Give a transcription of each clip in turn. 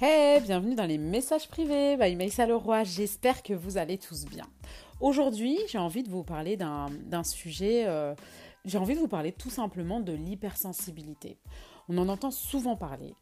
Hey, bienvenue dans les messages privés by Maïssa Leroy. J'espère que vous allez tous bien. Aujourd'hui, j'ai envie de vous parler d'un sujet, euh, j'ai envie de vous parler tout simplement de l'hypersensibilité. On en entend souvent parler.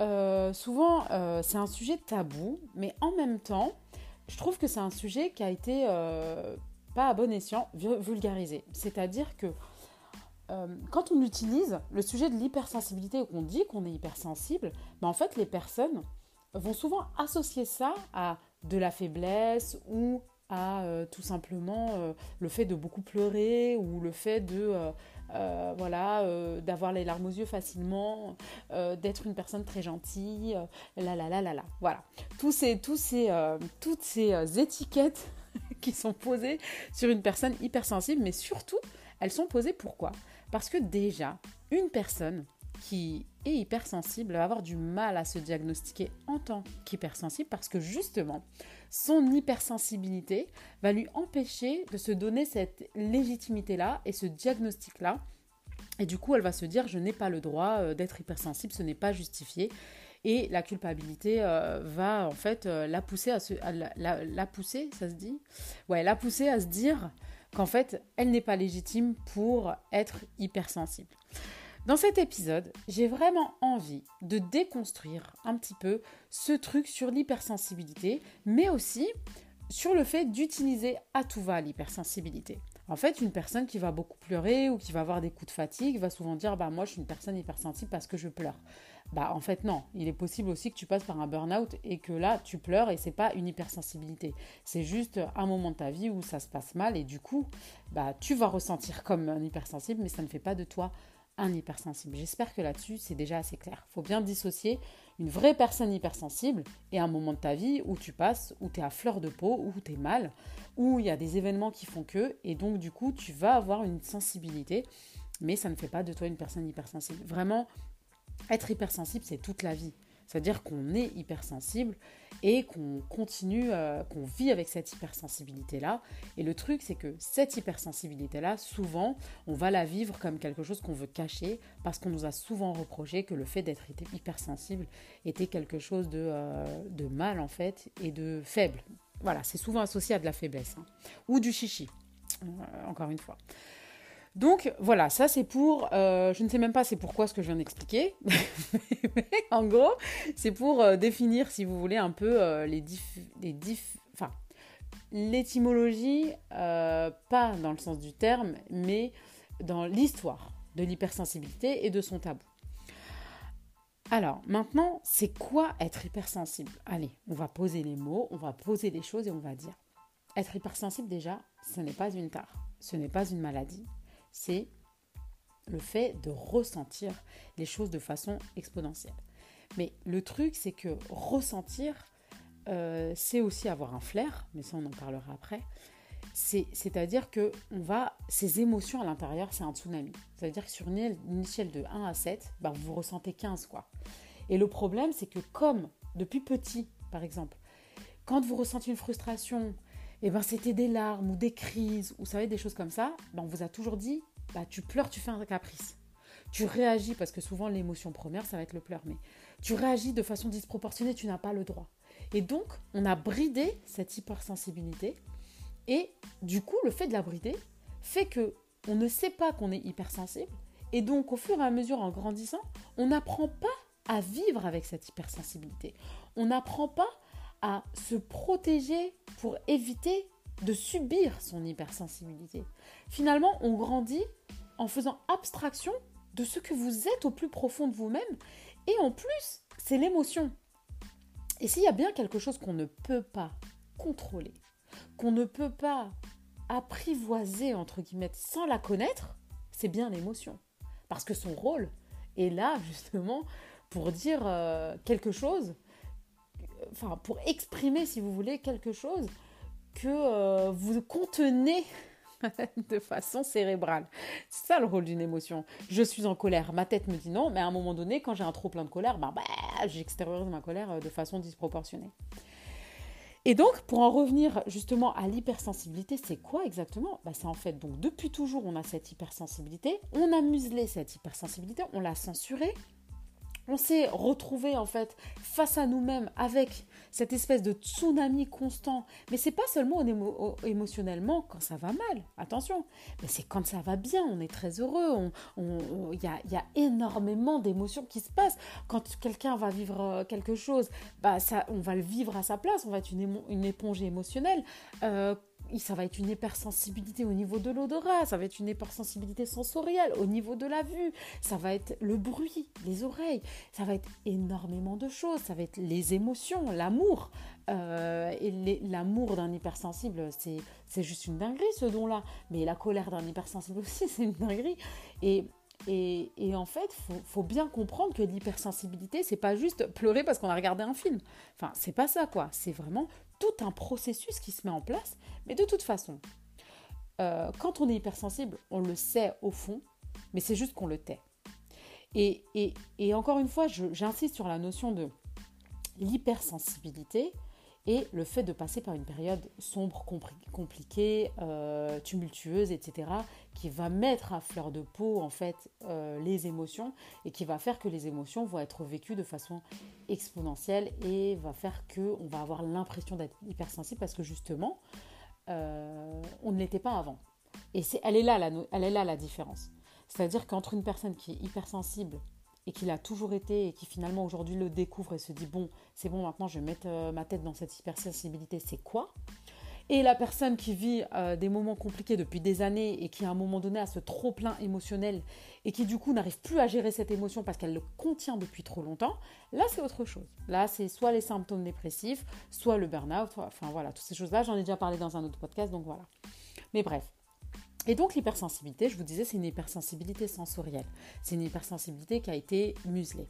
Euh, souvent, euh, c'est un sujet tabou, mais en même temps, je trouve que c'est un sujet qui a été, pas à bon escient, vulgarisé. C'est-à-dire que quand on utilise le sujet de l'hypersensibilité ou qu'on dit qu'on est hypersensible, ben en fait, les personnes vont souvent associer ça à de la faiblesse ou à euh, tout simplement euh, le fait de beaucoup pleurer ou le fait de euh, voilà d'avoir les larmes aux yeux facilement, d'être une personne très gentille, la la la la la. Voilà. Tous toutes ces étiquettes qui sont posées sur une personne hypersensible, mais surtout, elles sont posées pourquoi? Parce que déjà, une personne qui est hypersensible va avoir du mal à se diagnostiquer en tant qu'hypersensible parce que justement, son hypersensibilité va lui empêcher de se donner cette légitimité-là et ce diagnostic-là. Et du coup, elle va se dire, je n'ai pas le droit euh, d'être hypersensible, ce n'est pas justifié. Et la culpabilité euh, va en fait euh, la pousser à se, la, pousser, ça se dit, ouais, la pousser à se dire qu'en fait, elle n'est pas légitime pour être hypersensible. Dans cet épisode, j'ai vraiment envie de déconstruire un petit peu ce truc sur l'hypersensibilité, mais aussi sur le fait d'utiliser à tout va l'hypersensibilité. En fait, une personne qui va beaucoup pleurer ou qui va avoir des coups de fatigue va souvent dire bah moi je suis une personne hypersensible parce que je pleure. Bah en fait non, il est possible aussi que tu passes par un burn-out et que là tu pleures et c'est pas une hypersensibilité. C'est juste un moment de ta vie où ça se passe mal et du coup, bah tu vas ressentir comme un hypersensible mais ça ne fait pas de toi un hypersensible. J'espère que là-dessus, c'est déjà assez clair. Faut bien dissocier une vraie personne hypersensible et un moment de ta vie où tu passes, où tu es à fleur de peau, où tu es mal, où il y a des événements qui font que, et donc du coup, tu vas avoir une sensibilité, mais ça ne fait pas de toi une personne hypersensible. Vraiment, être hypersensible, c'est toute la vie. C'est-à-dire qu'on est hypersensible et qu'on continue, euh, qu'on vit avec cette hypersensibilité-là. Et le truc, c'est que cette hypersensibilité-là, souvent, on va la vivre comme quelque chose qu'on veut cacher parce qu'on nous a souvent reproché que le fait d'être hypersensible était quelque chose de, euh, de, mal, en fait, et de faible. Voilà, c'est souvent associé à de la faiblesse hein. ou du chichi, euh, encore une fois. Donc voilà, ça c'est pour, euh, je ne sais même pas c'est pourquoi ce que je viens d'expliquer, mais en gros c'est pour euh, définir si vous voulez un peu euh, les diff, les enfin l'étymologie, pas dans le sens du terme, mais dans l'histoire de l'hypersensibilité et de son tabou. Alors maintenant, c'est quoi être hypersensible? Allez, on va poser les mots, on va poser les choses et on va dire. Être hypersensible déjà, ce n'est pas une tare, ce n'est pas une maladie, c'est le fait de ressentir les choses de façon exponentielle. Mais le truc, c'est que ressentir, euh, c'est aussi avoir un flair, mais ça on en parlera après. C'est-à-dire que on va, ces émotions à l'intérieur, c'est un tsunami. C'est-à-dire que sur une, échelle de 1 à 7, bah, vous ressentez 15 quoi. Et le problème, c'est que comme depuis petit, par exemple, quand vous ressentez une frustration, et eh ben c'était des larmes ou des crises, ou savez, des choses comme ça, ben, on vous a toujours dit, bah, tu pleures, tu fais un caprice. Tu réagis, parce que souvent l'émotion première, ça va être le pleur, mais tu réagis de façon disproportionnée, tu n'as pas le droit. Et donc, on a bridé cette hypersensibilité, et du coup, le fait de la brider fait que on ne sait pas qu'on est hypersensible, et donc au fur et à mesure, en grandissant, on n'apprend pas à vivre avec cette hypersensibilité. On n'apprend pas à se protéger pour éviter de subir son hypersensibilité. Finalement, on grandit en faisant abstraction de ce que vous êtes au plus profond de vous-même. Et en plus, c'est l'émotion. Et s'il y a bien quelque chose qu'on ne peut pas contrôler, qu'on ne peut pas apprivoiser, entre guillemets, sans la connaître, c'est bien l'émotion. Parce que son rôle est là, justement, pour dire euh, quelque chose enfin, pour exprimer, si vous voulez, quelque chose que euh, vous contenez de façon cérébrale. C'est ça le rôle d'une émotion. Je suis en colère, ma tête me dit non, mais à un moment donné, quand j'ai un trop plein de colère, ben, bah, j'extériorise ma colère euh, de façon disproportionnée. Et donc, pour en revenir justement à l'hypersensibilité, c'est quoi exactement? Bah, C'est en fait, donc depuis toujours, on a cette hypersensibilité, on a muselé cette hypersensibilité, on l'a censurée, on s'est retrouvé en fait face à nous-mêmes avec cette espèce de tsunami constant. Mais c'est pas seulement émotionnellement quand ça va mal, attention, mais c'est quand ça va bien, on est très heureux, il y, a, énormément d'émotions qui se passent. Quand quelqu'un va vivre euh, quelque chose, bah ça, on va le vivre à sa place, on va être une, une éponge émotionnelle. Euh, ça va être une hypersensibilité au niveau de l'odorat, ça va être une hypersensibilité sensorielle au niveau de la vue, ça va être le bruit, les oreilles, ça va être énormément de choses, ça va être les émotions, l'amour. Euh, et l'amour d'un hypersensible, c'est juste une dinguerie ce don-là. Mais la colère d'un hypersensible aussi, c'est une dinguerie. Et, en fait, faut, faut bien comprendre que l'hypersensibilité, c'est pas juste pleurer parce qu'on a regardé un film. Enfin, c'est pas ça, quoi. C'est vraiment tout un processus qui se met en place. Mais de toute façon, euh, quand on est hypersensible, on le sait au fond, mais c'est juste qu'on le tait. Et, et encore une fois, j'insiste sur la notion de l'hypersensibilité et le fait de passer par une période sombre, compliquée, euh, tumultueuse, etc., qui va mettre à fleur de peau en fait euh, les émotions et qui va faire que les émotions vont être vécues de façon exponentielle et va faire que on va avoir l'impression d'être hypersensible parce que justement euh, on ne l'était pas avant. Et est elle est là la différence. C'est-à-dire qu'entre une personne qui est hypersensible et qu'il a toujours été et qui finalement aujourd'hui le découvre et se dit bon, c'est bon, maintenant je vais mettre euh, ma tête dans cette hypersensibilité, c'est quoi? Et la personne qui vit euh, des moments compliqués depuis des années et qui à un moment donné a ce trop plein émotionnel et qui du coup n'arrive plus à gérer cette émotion parce qu'elle le contient depuis trop longtemps, là c'est autre chose. Là c'est soit les symptômes dépressifs, soit le burn-out, enfin voilà, toutes ces choses-là, j'en ai déjà parlé dans un autre podcast, donc voilà. Mais bref, et donc l'hypersensibilité, je vous disais, c'est une hypersensibilité sensorielle. C'est une hypersensibilité qui a été muselée.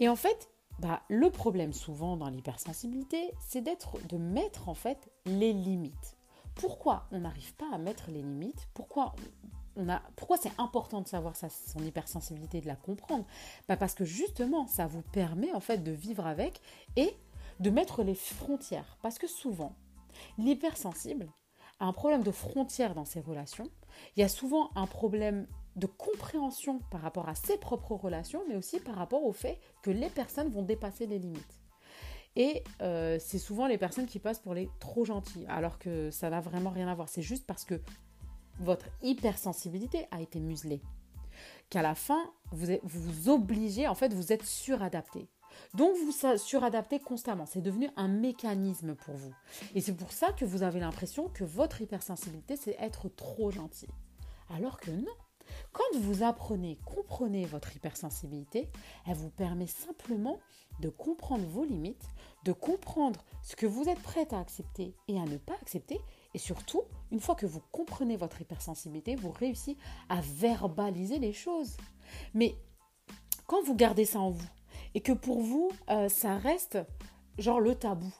Et en fait, bah, le problème souvent dans l'hypersensibilité, c'est d'être, de mettre en fait les limites. Pourquoi on n'arrive pas à mettre les limites? Pourquoi on a, pourquoi c'est important de savoir ça, son hypersensibilité, de la comprendre? Bah Parce que justement, ça vous permet en fait de vivre avec et de mettre les frontières. Parce que souvent, l'hypersensible, un problème de frontière dans ses relations. Il y a souvent un problème de compréhension par rapport à ses propres relations, mais aussi par rapport au fait que les personnes vont dépasser les limites. Et euh, c'est souvent les personnes qui passent pour les trop gentils, alors que ça n'a vraiment rien à voir. C'est juste parce que votre hypersensibilité a été muselée. Qu'à la fin, vous vous obligez, en fait, vous êtes suradapté. Donc vous suradaptez constamment. C'est devenu un mécanisme pour vous. Et c'est pour ça que vous avez l'impression que votre hypersensibilité, c'est être trop gentil. Alors que non. Quand vous apprenez, comprenez votre hypersensibilité, elle vous permet simplement de comprendre vos limites, de comprendre ce que vous êtes prête à accepter et à ne pas accepter. Et surtout, une fois que vous comprenez votre hypersensibilité, vous réussissez à verbaliser les choses. Mais quand vous gardez ça en vous, et que pour vous, euh, ça reste genre le tabou.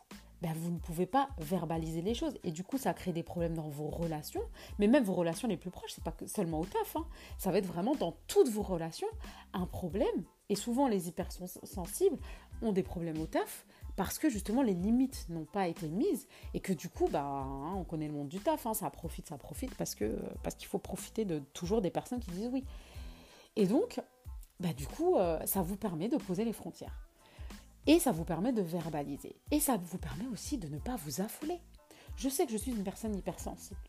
Ben, vous ne pouvez pas verbaliser les choses. Et du coup, ça crée des problèmes dans vos relations, mais même vos relations les plus proches, c'est pas seulement au taf, hein. ça va être vraiment dans toutes vos relations un problème. Et souvent, les hypersensibles ont des problèmes au taf parce que justement les limites n'ont pas été mises et que du coup, bah, hein, on connaît le monde du taf, hein, ça profite, ça profite parce que parce qu'il faut profiter de toujours des personnes qui disent oui. Et donc, bah, du coup, euh, ça vous permet de poser les frontières. Et ça vous permet de verbaliser. Et ça vous permet aussi de ne pas vous affoler. Je sais que je suis une personne hypersensible.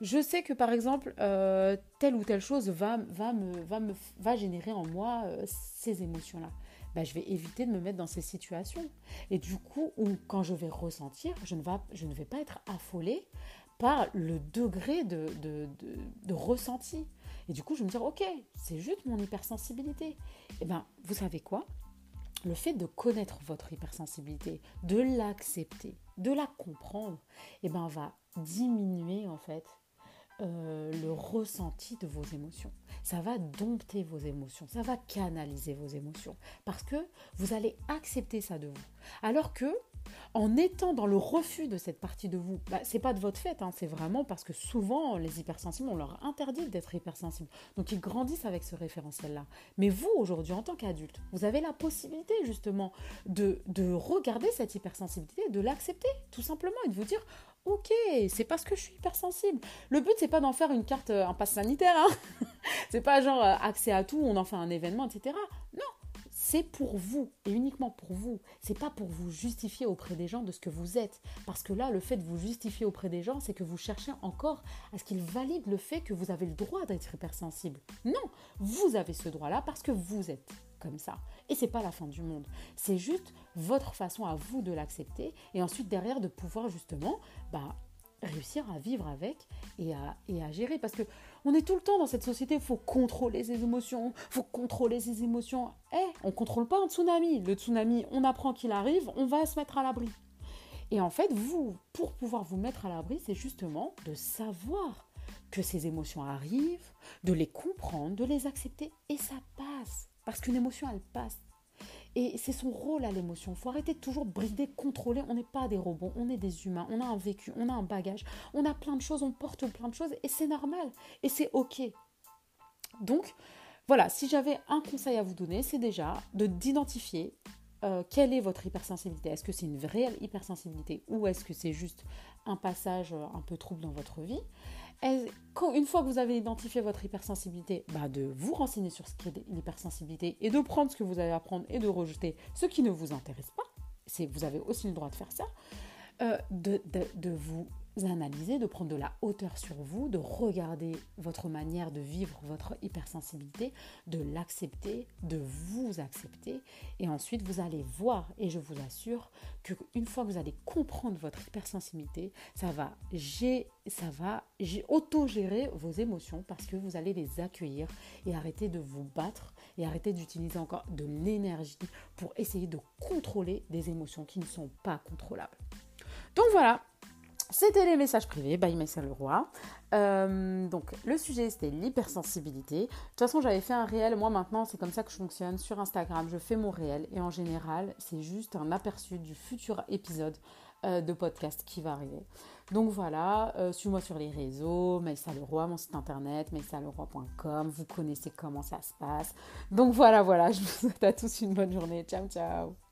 Je sais que par exemple, euh, telle ou telle chose va, va, me, va, me, va générer en moi euh, ces émotions-là. Bah, je vais éviter de me mettre dans ces situations. Et du coup, quand je vais ressentir, je ne, va, je ne vais pas être affolée par le degré de, de, de ressenti. Et du coup, je me dire, ok, c'est juste mon hypersensibilité. Eh bien, vous savez quoi? Le fait de connaître votre hypersensibilité, de l'accepter, de la comprendre, eh ben, va diminuer en fait euh, le ressenti de vos émotions. Ça va dompter vos émotions, ça va canaliser vos émotions, parce que vous allez accepter ça de vous. Alors que en étant dans le refus de cette partie de vous, bah, c'est pas de votre fait, hein, c'est vraiment parce que souvent les hypersensibles, on leur interdit d'être hypersensibles. Donc ils grandissent avec ce référentiel-là. Mais vous, aujourd'hui, en tant qu'adulte, vous avez la possibilité justement de, de regarder cette hypersensibilité, de l'accepter, tout simplement, et de vous dire, ok, c'est parce que je suis hypersensible. Le but, c'est pas d'en faire une carte, euh, un pass sanitaire, hein c'est pas genre euh, accès à tout, on en fait un événement, etc. C'est pour vous et uniquement pour vous. C'est pas pour vous justifier auprès des gens de ce que vous êtes. Parce que là, le fait de vous justifier auprès des gens, c'est que vous cherchez encore à ce qu'ils valident le fait que vous avez le droit d'être hypersensible. Non, vous avez ce droit-là parce que vous êtes comme ça. Et c'est pas la fin du monde. C'est juste votre façon à vous de l'accepter et ensuite derrière de pouvoir justement bah, réussir à vivre avec et et à gérer. Parce que on est tout le temps dans cette société, faut contrôler ses émotions, faut contrôler ses émotions. Eh, on contrôle pas un tsunami. Le tsunami, on apprend qu'il arrive, on va se mettre à l'abri. Et en fait, vous, pour pouvoir vous mettre à l'abri, c'est justement de savoir que ces émotions arrivent, de les comprendre, de les accepter, et ça passe. Parce qu'une émotion, elle passe. Et c'est son rôle à l'émotion. Il faut arrêter de toujours brider, contrôler. On n'est pas des robots, on est des humains. On a un vécu, on a un bagage, on a plein de choses, on porte plein de choses et c'est normal. Et c'est OK. Donc, voilà, si j'avais un conseil à vous donner, c'est déjà de d'identifier euh, quelle est votre hypersensibilité Est-ce que c'est une réelle hypersensibilité ou est-ce que c'est juste un passage euh, un peu trouble dans votre vie? Une fois que vous avez identifié votre hypersensibilité, bah de vous renseigner sur ce qu'est l'hypersensibilité et de prendre ce que vous allez apprendre et de rejeter ce qui ne vous intéresse pas. Vous avez aussi le droit de faire ça. Euh, de, de, vous analyser, de prendre de la hauteur sur vous, de regarder votre manière de vivre votre hypersensibilité, de l'accepter, de vous accepter. Et ensuite, vous allez voir, et je vous assure qu'une fois que vous allez comprendre votre hypersensibilité, ça va, ça auto-gérer vos émotions parce que vous allez les accueillir et arrêter de vous battre et arrêter d'utiliser encore de l'énergie pour essayer de contrôler des émotions qui ne sont pas contrôlables. Donc voilà, c'était les messages privés by Marcel Leroy. Euh, donc le sujet c'était l'hypersensibilité. De toute façon j'avais fait un réel, moi maintenant c'est comme ça que je fonctionne sur Instagram, je fais mon réel et en général c'est juste un aperçu du futur épisode euh, de podcast qui va arriver. Donc voilà, euh, suis-moi sur les réseaux, Maïssa Leroy, mon site internet, maïssaleroy.com, vous connaissez comment ça se passe. Donc voilà, voilà, je vous souhaite à tous une bonne journée. Ciao, ciao